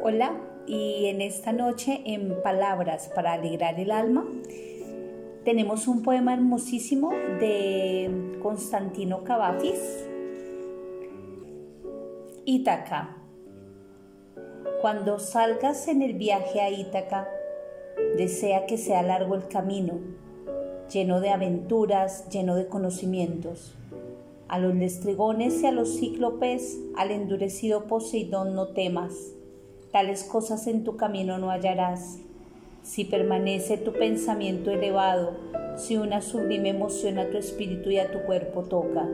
Hola, y en esta noche en Palabras para alegrar el alma tenemos un poema hermosísimo de Constantino Cavafis, Ítaca. Cuando salgas en el viaje a Ítaca, desea que sea largo el camino, lleno de aventuras, lleno de conocimientos. A los lestrigones y a los cíclopes, al endurecido Poseidón no temas Tales cosas en tu camino no hallarás. Si permanece tu pensamiento elevado, si una sublime emoción a tu espíritu y a tu cuerpo toca,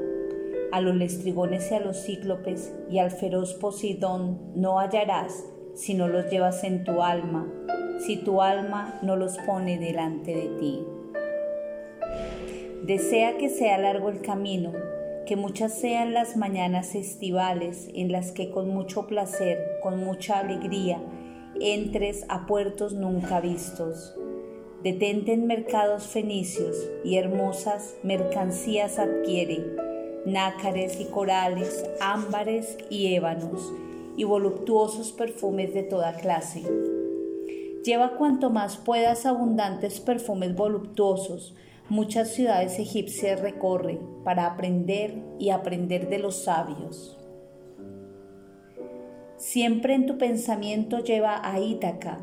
a los lestrigones y a los cíclopes y al feroz Poseidón no hallarás si no los llevas en tu alma, si tu alma no los pone delante de ti. Desea que sea largo el camino, que muchas sean las mañanas estivales en las que con mucho placer, con mucha alegría, entres a puertos nunca vistos. Detente en mercados fenicios y hermosas mercancías adquiere, nácares y corales, ámbares y ébanos, y voluptuosos perfumes de toda clase. Lleva cuanto más puedas abundantes perfumes voluptuosos, Muchas ciudades egipcias recorre para aprender y aprender de los sabios. Siempre en tu pensamiento lleva a Ítaca,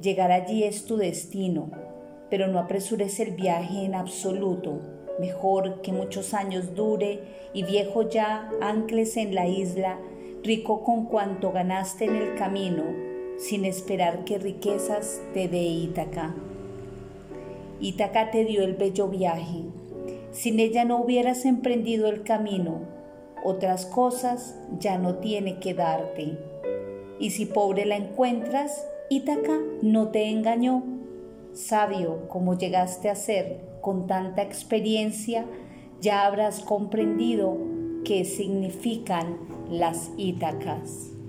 llegar allí es tu destino, pero no apresures el viaje en absoluto, mejor que muchos años dure y viejo ya ancles en la isla, rico con cuanto ganaste en el camino, sin esperar que riquezas te dé Ítaca. Ítaca te dio el bello viaje. Sin ella no hubieras emprendido el camino. Otras cosas ya no tiene que darte. Y si pobre la encuentras, Ítaca no te engañó. Sabio como llegaste a ser con tanta experiencia, ya habrás comprendido qué significan las Ítacas.